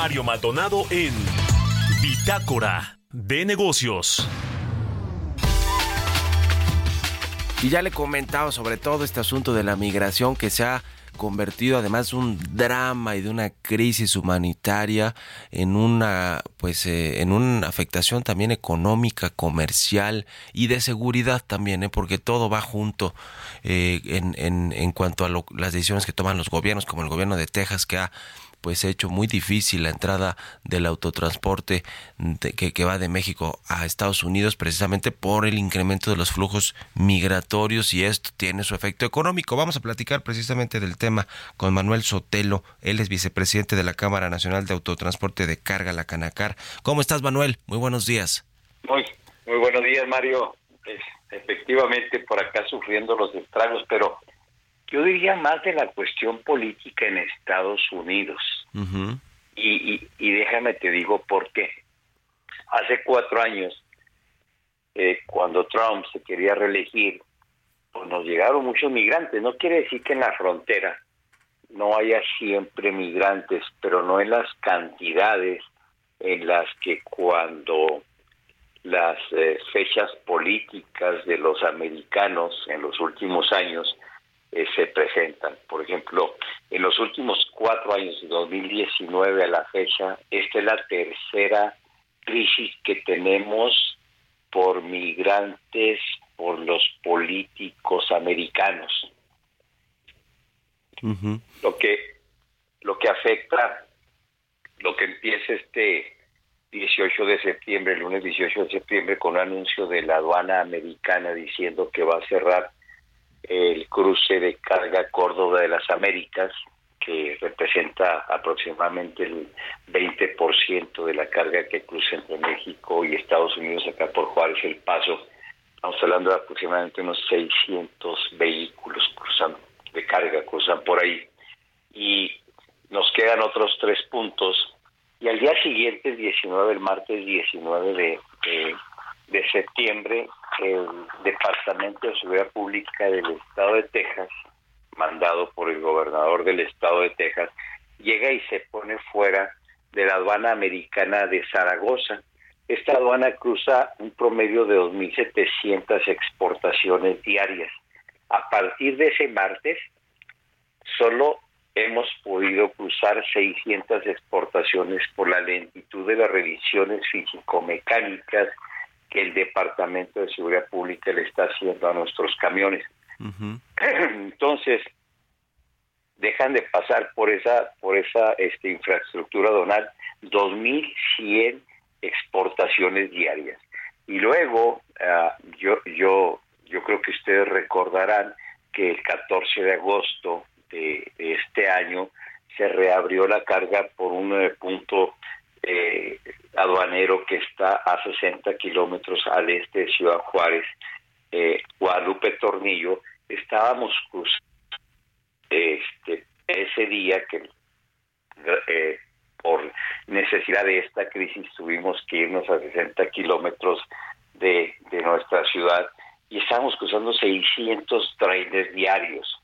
Mario Maldonado en Bitácora de Negocios. Y ya le he comentado sobre todo este asunto de la migración que se ha convertido además un drama y de una crisis humanitaria en una pues eh, en una afectación también económica comercial y de seguridad también ¿eh? porque todo va junto eh, en, en, en cuanto a las decisiones que toman los gobiernos como el gobierno de Texas que ha pues ha hecho muy difícil la entrada del autotransporte que, que, va de México a Estados Unidos precisamente por el incremento de los flujos migratorios y esto tiene su efecto económico. Vamos a platicar precisamente del tema con Manuel Sotelo, él es vicepresidente de la Cámara Nacional de Autotransporte de Carga, la Canacar. ¿Cómo estás Manuel? Muy buenos días. Muy, muy buenos días Mario. efectivamente por acá sufriendo los estragos, pero yo diría más de la cuestión política en Estados Unidos. y, y, déjame te digo por qué. Hace cuatro años, eh, cuando Trump se quería reelegir, pues nos llegaron muchos migrantes. No quiere decir que en la frontera no haya siempre migrantes, pero no en las cantidades en las que cuando las eh, fechas políticas de los americanos en los últimos años eh, se presentan. Por ejemplo, en los últimos cuatro años, de 2019 a la fecha, esta es la tercera crisis que tenemos por migrantes, por los políticos americanos. Lo que lo que afecta, lo que empieza este 18 de septiembre, el lunes 18 de septiembre, con un anuncio de la aduana americana diciendo que va a cerrar el cruce de carga Córdoba de las Américas, que representa aproximadamente el 20% de la carga que cruza entre México y Estados Unidos acá por Juárez El Paso. Estamos hablando de aproximadamente unos 600 vehículos cruzan de carga, cruzan por ahí. Y nos quedan otros tres puntos. Y al día siguiente, el 19, el martes 19 de, de septiembre, el Departamento de Seguridad Pública del Estado de Texas, mandado por el gobernador del Estado de Texas, llega y se pone fuera de la aduana americana de Zaragoza. Esta aduana cruza un promedio de 2.700 exportaciones diarias. A partir de ese martes, solo hemos podido cruzar 600 exportaciones por la lentitud de las revisiones físico-mecánicas que el Departamento de Seguridad Pública le está haciendo a nuestros camiones. Entonces, dejan de pasar por esa por esa este, infraestructura donal 2.100 exportaciones diarias. Y luego, ah, yo, yo, yo creo que ustedes recordarán que el 14 de agosto de, este año se reabrió la carga por un eh, punto eh, aduanero que está a 60 kilómetros al este de Ciudad Juárez, eh, Guadalupe Tornillo, estábamos este, ese día que eh, por necesidad de esta crisis tuvimos que irnos a 60 kilómetros de, de nuestra ciudad y estábamos cruzando 600 trailers diarios.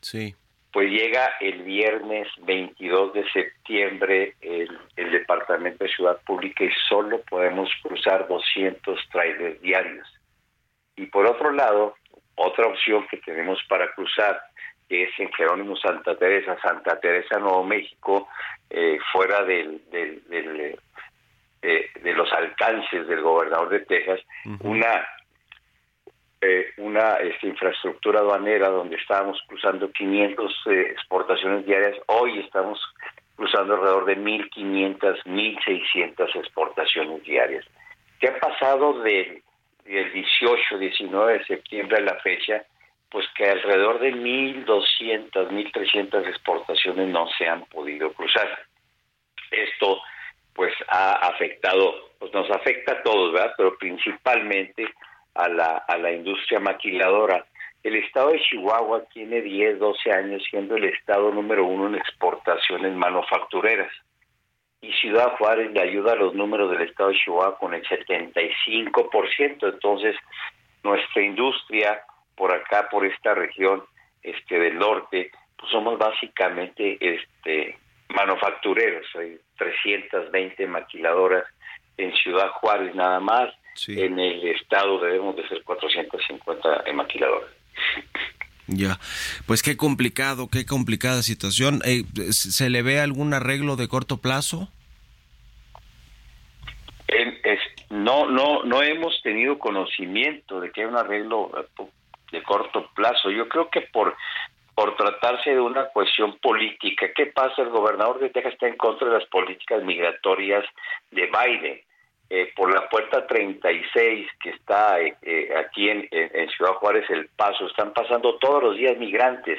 Sí pues llega el viernes 22 de septiembre el, Departamento de Ciudad Pública y solo podemos cruzar 200 trailers diarios. Y por otro lado, otra opción que tenemos para cruzar es en Jerónimo Santa Teresa, Santa Teresa, Nuevo México, eh, fuera del, del, eh, de los alcances del gobernador de Texas, una eh, una este, infraestructura aduanera donde estábamos cruzando 500 eh, exportaciones diarias, hoy estamos cruzando alrededor de 1.500, 1.600 exportaciones diarias. ¿Qué ha pasado del, del 18, 19 de septiembre a la fecha? pues que alrededor de 1.200, 1.300 exportaciones no se han podido cruzar. Esto pues ha afectado, pues nos afecta a todos, ¿verdad? Pero principalmente a la, a la industria maquiladora. El estado de Chihuahua tiene 10, 12 años siendo el estado número uno en exportaciones manufactureras. Y Ciudad Juárez le ayuda a los números del estado de Chihuahua con el 75%. Entonces, nuestra industria por acá, por esta región este del norte, pues somos básicamente este manufactureros, hay 320 maquiladoras en Ciudad Juárez nada más, en el estado debemos de ser 450 maquiladoras. Ya, pues qué complicado, qué complicada situación. Eh, ¿Se le ve algún arreglo de corto plazo? no, no, no hemos tenido conocimiento de que hay un arreglo eh, de corto plazo. Yo creo que por por tratarse de una cuestión política. ¿Qué pasa? El gobernador de Texas está en contra de las políticas migratorias de Biden. Eh, por la puerta 36 que está eh, eh, aquí en, Ciudad Juárez, El Paso, están pasando todos los días migrantes.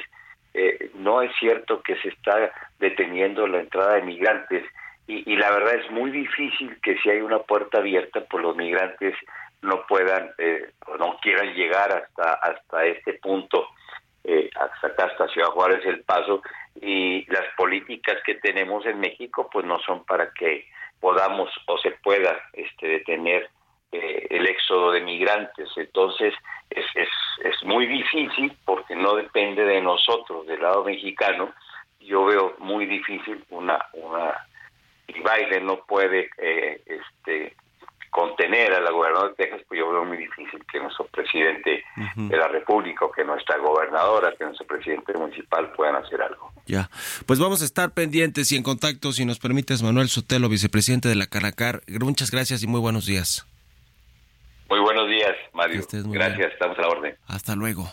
no es cierto que se está deteniendo la entrada de migrantes. Y, y, la verdad es muy difícil que si hay una puerta abierta, pues los migrantes no puedan o no quieran llegar hasta, hasta este punto eh, hasta acá, hasta Ciudad Juárez, El Paso, y las políticas que tenemos en México, pues no son para que podamos o se pueda este, detener eh, el éxodo de migrantes. Entonces, es, es, es muy difícil porque no depende de nosotros, del lado mexicano. Yo veo muy difícil una, una, y Biden no puede eh, este, contener a la gobernadora de Texas, pues yo veo muy difícil que nuestro presidente de la República o que nuestra gobernadora, que nuestro presidente municipal puedan hacer algo. Ya, pues vamos a estar pendientes y en contacto, si nos permites, Manuel Sotelo, vicepresidente de la Canacar. Muchas gracias y muy buenos días. Muy buenos días, Mario. Gracias, estamos a la orden. Hasta luego.